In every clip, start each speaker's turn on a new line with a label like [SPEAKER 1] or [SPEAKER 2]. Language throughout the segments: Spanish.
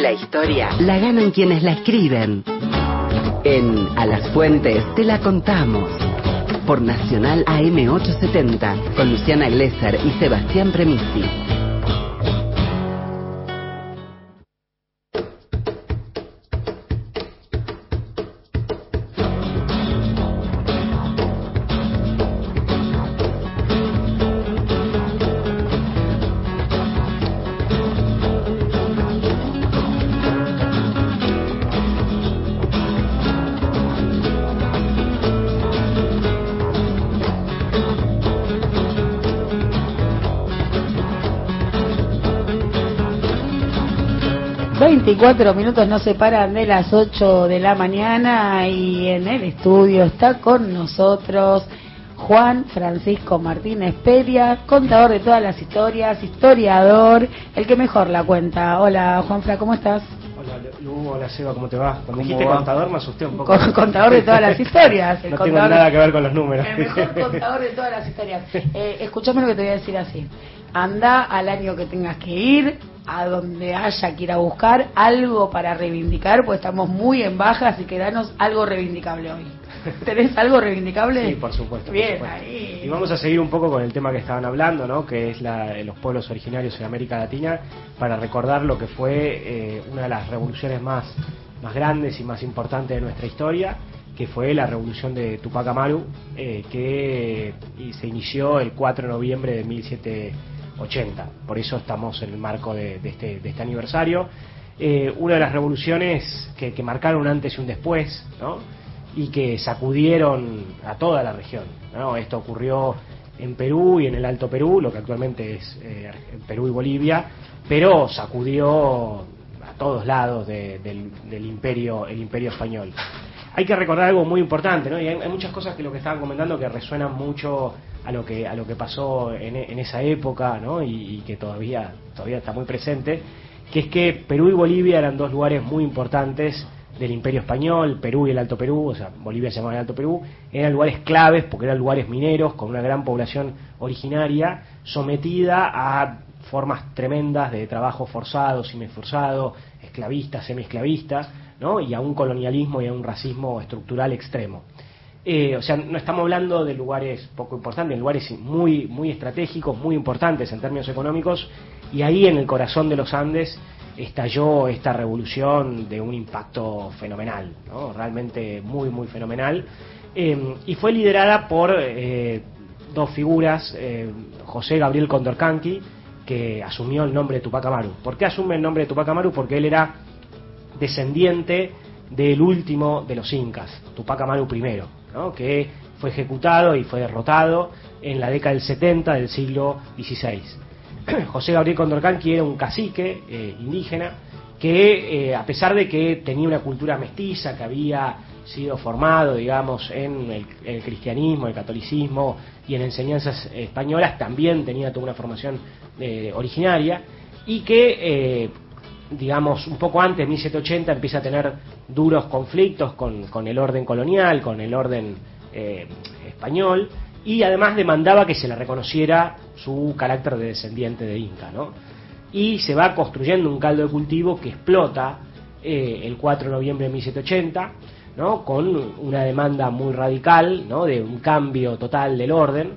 [SPEAKER 1] La historia la ganan quienes la escriben. En A las Fuentes te la contamos. Por Nacional AM870, con Luciana Glesser y Sebastián Premisi.
[SPEAKER 2] 24 minutos no se paran de las 8 de la mañana y en el estudio está con nosotros Juan Francisco Martínez Peria, contador de todas las historias, historiador, el que mejor la cuenta. Hola Juanfra, ¿cómo estás?
[SPEAKER 3] Hola Lu, hola Seba, ¿cómo te va? Cuando dijiste contador me asusté un poco.
[SPEAKER 2] contador de todas las historias.
[SPEAKER 3] no tengo nada que ver con los números.
[SPEAKER 2] El mejor contador de todas las historias. Eh, escuchame lo que te voy a decir así. Anda al año que tengas que ir, a donde haya que ir a buscar algo para reivindicar, pues estamos muy en baja, así que danos algo reivindicable hoy. ¿Tenés algo reivindicable?
[SPEAKER 3] Sí, por supuesto.
[SPEAKER 2] Bien, ahí.
[SPEAKER 3] Y vamos a seguir un poco con el tema que estaban hablando, ¿no? que es la, los pueblos originarios en América Latina, para recordar lo que fue eh, una de las revoluciones más, más grandes y más importantes de nuestra historia, que fue la revolución de Tupac Amaru, eh, que se inició el 4 de noviembre de 1700 80. Por eso estamos en el marco de, este, este, aniversario. Eh, una de las revoluciones que, marcaron un antes y un después, ¿no? y que sacudieron a toda la región. Esto ocurrió en Perú y en el Alto Perú, lo que actualmente es eh, Perú y Bolivia, pero sacudió a todos lados del, imperio, el imperio español. Hay que recordar algo muy importante, ¿no? y hay, muchas cosas que lo que estaban comentando que resuenan mucho a lo que a lo que pasó en, esa época ¿no? y, que todavía todavía está muy presente que es que Perú y Bolivia eran dos lugares muy importantes del Imperio Español, Perú y el Alto Perú, o sea, Bolivia se llamaba el Alto Perú, eran lugares claves porque eran lugares mineros con una gran población originaria sometida a formas tremendas de trabajo forzado, semiforzado, esclavista, semiesclavista, ¿no? y a un colonialismo y a un racismo estructural extremo. Eh, o sea, no estamos hablando de lugares poco importantes, de lugares muy, muy estratégicos, muy importantes en términos económicos, y ahí en el corazón de los Andes estalló esta revolución de un impacto fenomenal, realmente muy, muy fenomenal, eh, y fue liderada por eh, dos figuras, José Gabriel Condorcanqui, que asumió el nombre de Tupac Amaru. ¿Por qué asume el nombre de Tupac Amaru? Porque él era descendiente del último de los incas, Tupac Amaru I que fue ejecutado y fue derrotado en la década del 70 del siglo XVI. José Gabriel Condorcanqui era un cacique eh, indígena que, eh, a pesar de que tenía una cultura mestiza, que había sido formado, digamos, en el, cristianismo, el catolicismo y en enseñanzas españolas, también tenía toda una formación eh, originaria y que digamos, un poco antes, 1780, empieza a tener duros conflictos con, con el orden colonial, con el orden eh, español, y además demandaba que se le reconociera su carácter de descendiente de Inca, ¿no? Y se va construyendo un caldo de cultivo que explota eh, el 4 de noviembre de 1780, ¿no? Con una demanda muy radical, ¿no? De un cambio total del orden,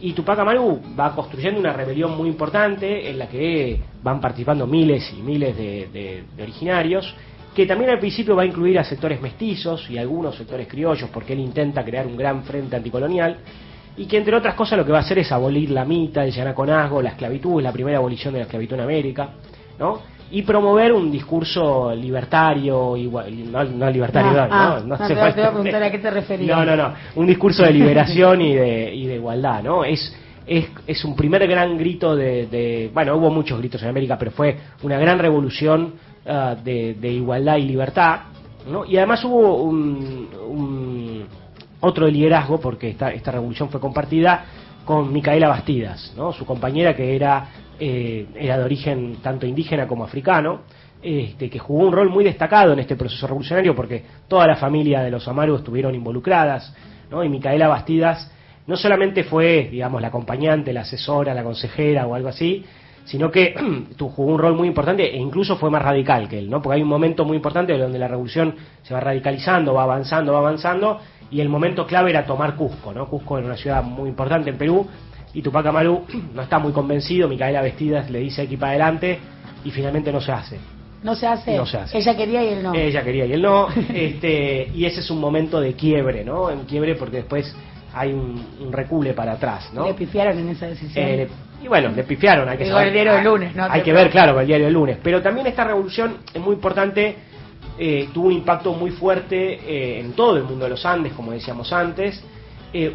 [SPEAKER 3] y Tupac Amaru va construyendo una rebelión muy importante en la que van participando miles y miles de, originarios, que también al principio va a incluir a sectores mestizos y algunos sectores criollos, porque él intenta crear un gran frente anticolonial, y que entre otras cosas lo que va a hacer es abolir la mita, el yanaconazgo, la esclavitud, la primera abolición de la esclavitud en América, ¿no? y promover un discurso libertario, igual, no, libertario, no,
[SPEAKER 2] ah, no, te, voy a preguntar a qué te referías.
[SPEAKER 3] No, no, no, un discurso de liberación y de, y de igualdad, ¿no? Es, es, es un primer gran grito de, bueno, hubo muchos gritos en América, pero fue una gran revolución ah, de, de, igualdad y libertad, ¿no? Y además hubo un, un otro liderazgo, porque esta, esta revolución fue compartida con Micaela Bastidas, ¿no? su compañera que era eh, era de origen tanto indígena como africano, este, que jugó un rol muy destacado en este proceso revolucionario porque toda la familia de los Amaru estuvieron involucradas, ¿no? y Micaela Bastidas no solamente fue, digamos, la acompañante, la asesora, la consejera o algo así, sino que jugó un rol muy importante e incluso fue más radical que él, ¿no? Porque hay un momento muy importante donde la revolución se va radicalizando, va avanzando, va avanzando, y el momento clave era tomar Cusco, ¿no? Cusco era una ciudad muy importante en Perú, y Tupac Amaru no está muy convencido, Micaela Vestidas le dice aquí para adelante, y finalmente no se hace.
[SPEAKER 2] No se hace.
[SPEAKER 3] No se hace.
[SPEAKER 2] Ella quería y él no.
[SPEAKER 3] Ella quería y él no. este, y ese es un momento de quiebre, ¿no? En quiebre porque después hay un, recule para atrás, ¿no?
[SPEAKER 2] Le pifiaron en esa decisión. Eh,
[SPEAKER 3] y bueno, le pifiaron. Hay que
[SPEAKER 2] el diario del lunes, ¿no?
[SPEAKER 3] Hay que ver, claro, el diario del lunes. Pero también esta revolución es muy importante. Eh, tuvo un impacto muy fuerte eh, en todo el mundo de los Andes, como decíamos antes.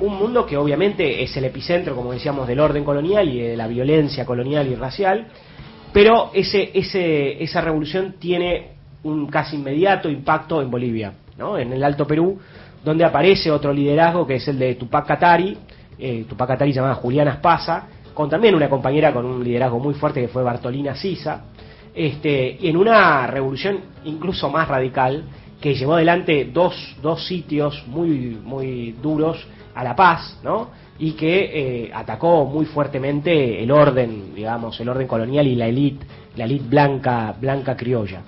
[SPEAKER 3] un mundo que obviamente es el epicentro, como decíamos, del orden colonial y de la violencia colonial y racial pero ese, ese, esa revolución tiene un casi inmediato impacto en Bolivia, ¿no? en el Alto Perú, donde aparece otro liderazgo que es el de Tupac Katari, eh, Tupac Katari llamada Juliana Espasa, con también una compañera con un liderazgo muy fuerte que fue Bartolina Sisa, este, en una revolución incluso más radical que llevó adelante dos, dos sitios muy, muy duros a la paz, ¿no? y que eh, atacó muy fuertemente el orden, digamos, el orden colonial y la élite, la élite blanca, blanca criolla.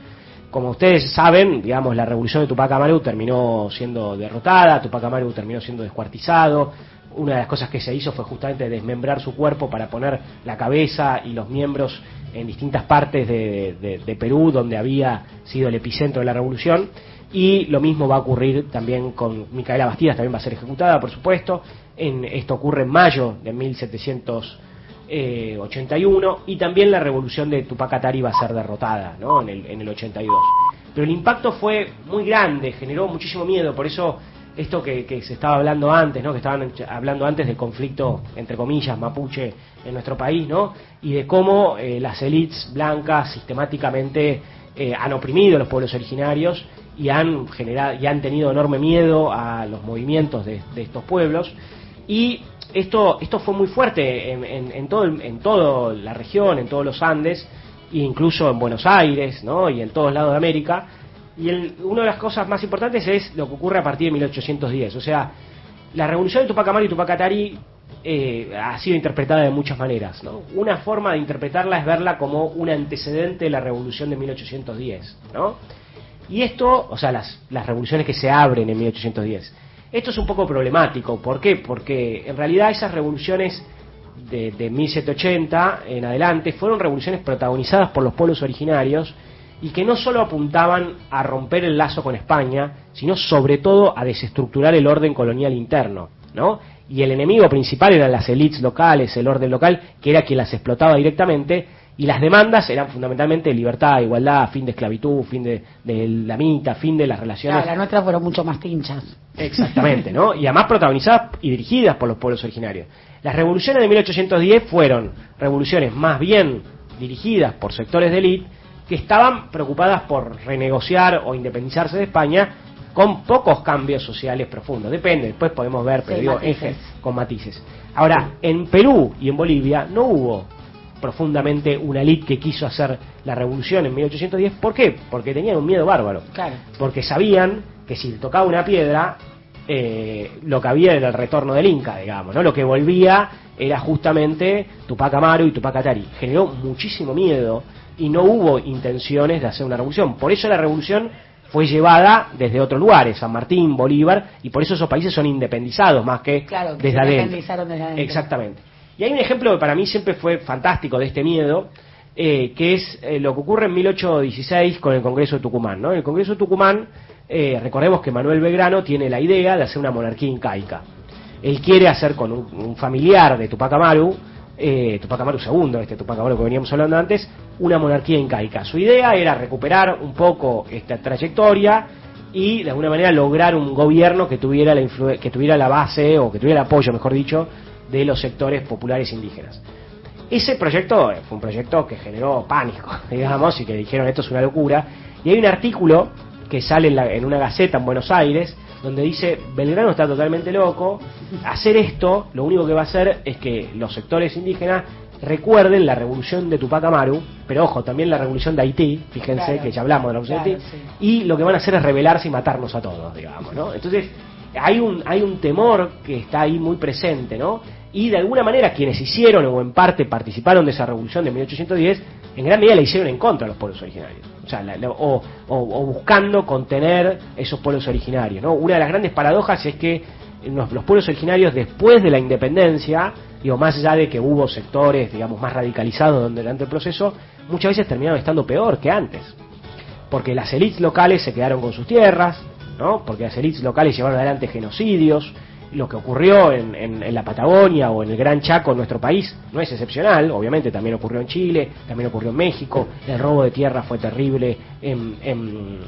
[SPEAKER 3] Como ustedes saben, digamos, la revolución de Tupac Amaru terminó siendo derrotada, Tupac Amaru terminó siendo descuartizado. Una de las cosas que se hizo fue justamente desmembrar su cuerpo para poner la cabeza y los miembros en distintas partes de, Perú, donde había sido el epicentro de la revolución. Y lo mismo va a ocurrir también con Micaela Bastidas, también va a ser ejecutada, por supuesto. En, esto ocurre en mayo de 1781 y también la revolución de Tupac Atari va a ser derrotada ¿no? en, el, en el 82. Pero el impacto fue muy grande, generó muchísimo miedo, por eso esto que, se estaba hablando antes, ¿no? que estaban hablando antes del conflicto, entre comillas, mapuche en nuestro país, ¿no? y de cómo eh, las élites blancas sistemáticamente eh, han oprimido a los pueblos originarios y han generado y han tenido enorme miedo a los movimientos de, estos pueblos y esto esto fue muy fuerte en, en, todo en toda la región en todos los Andes e incluso en Buenos Aires ¿no? y en todos lados de América y una de las cosas más importantes es lo que ocurre a partir de 1810 o sea la revolución de Tupac Amaru y Tupac Atari eh, ha sido interpretada de muchas maneras. ¿no? Una forma de interpretarla es verla como un antecedente de la revolución de 1810. ¿no? Y esto, o sea, las, las revoluciones que se abren en 1810. Esto es un poco problemático. ¿Por qué? Porque en realidad esas revoluciones de, de 1780 en adelante fueron revoluciones protagonizadas por los pueblos originarios y que no solo apuntaban a romper el lazo con España, sino sobre todo a desestructurar el orden colonial interno, ¿no? Y el enemigo principal eran las élites locales, el orden local, que era quien las explotaba directamente, y las demandas eran fundamentalmente libertad, igualdad, fin de esclavitud, fin de, la mitad, fin de las relaciones.
[SPEAKER 2] Claro, las nuestras fueron mucho más tinchas.
[SPEAKER 3] Exactamente, ¿no? Y además protagonizadas y dirigidas por los pueblos originarios. Las revoluciones de 1810 fueron revoluciones más bien dirigidas por sectores de élite que estaban preocupadas por renegociar o independizarse de España con pocos cambios sociales profundos. Depende, después podemos ver, pero digo, con matices. Ahora, en Perú y en Bolivia no hubo profundamente una élite que quiso hacer la revolución en 1810. ¿Por qué? Porque tenían un miedo bárbaro.
[SPEAKER 2] Claro.
[SPEAKER 3] Porque sabían que si tocaba una piedra, eh, lo que había era el retorno del Inca, digamos, ¿no? Lo que volvía era justamente Tupac Amaru y Tupac Atari. Generó muchísimo miedo y no hubo intenciones de hacer una revolución. Por eso la revolución fue llevada desde otros lugares, San Martín, Bolívar, y por eso esos países son independizados más que, desde, adentro. Exactamente. Y hay un ejemplo que para mí siempre fue fantástico de este miedo, eh, que es eh, lo que ocurre en 1816 con el Congreso de Tucumán. ¿no? En el Congreso de Tucumán, eh, recordemos que Manuel Belgrano tiene la idea de hacer una monarquía incaica. Él quiere hacer con un, familiar de Tupac Amaru, Tupac Amaru II, este Tupac Amaru que veníamos hablando antes, una monarquía incaica. Su idea era recuperar un poco esta trayectoria y de alguna manera lograr un gobierno que tuviera la que tuviera la base o que tuviera el apoyo, mejor dicho, de los sectores populares indígenas. Ese proyecto eh, fue un proyecto que generó pánico, digamos, y que dijeron esto es una locura. Y hay un artículo que sale en, una gaceta en Buenos Aires donde dice Belgrano está totalmente loco, hacer esto lo único que va a hacer es que los sectores indígenas recuerden la revolución de Tupac Amaru, pero ojo, también la revolución de Haití, fíjense que ya hablamos de la revolución de Haití, y lo que van a hacer es rebelarse y matarnos a todos, digamos, ¿no? Entonces, hay un, hay un temor que está ahí muy presente, ¿no? Y de alguna manera quienes hicieron o en parte participaron de esa revolución de 1810, en gran medida la hicieron en contra de los pueblos originarios. O, sea, o, buscando contener esos pueblos originarios. ¿no? Una de las grandes paradojas es que los, pueblos originarios después de la independencia, digo, más allá de que hubo sectores, digamos, más radicalizados durante el proceso, muchas veces terminaron estando peor que antes. Porque las élites locales se quedaron con sus tierras, ¿no? Porque las élites locales llevaron adelante genocidios, lo que ocurrió en, en, la Patagonia o en el Gran Chaco en nuestro país no es excepcional, obviamente también ocurrió en Chile, también ocurrió en México, el robo de tierra fue terrible en, en,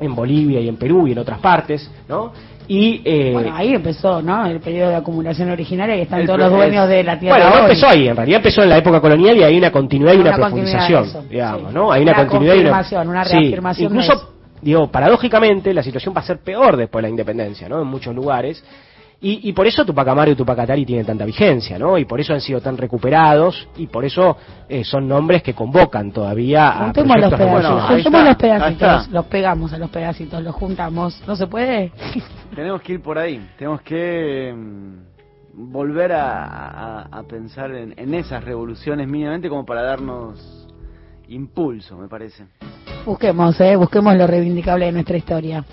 [SPEAKER 3] en Bolivia y en Perú y en otras partes, ¿no? Y,
[SPEAKER 2] eh, bueno, ahí empezó, ¿no? El periodo de acumulación originaria y están todos los dueños de la tierra.
[SPEAKER 3] Bueno, no empezó ahí, en realidad empezó en la época colonial y hay una continuidad y una, profundización, digamos, ¿no? Hay una, continuidad y una,
[SPEAKER 2] una reafirmación.
[SPEAKER 3] incluso, digo, paradójicamente la situación va a ser peor después de la independencia, ¿no? En muchos lugares y, por eso Tupac Amaru y Tupac Atari tienen tanta vigencia, ¿no? Y por eso han sido tan recuperados y por eso eh, son nombres que convocan todavía a
[SPEAKER 2] Juntemos los pedacitos, los pedacitos, los pegamos a los pedacitos, los juntamos. ¿No se puede?
[SPEAKER 4] tenemos que ir por ahí, tenemos que mm, volver a, pensar en, en esas revoluciones mínimamente como para darnos impulso, me parece.
[SPEAKER 2] Busquemos, eh, busquemos lo reivindicable de nuestra historia.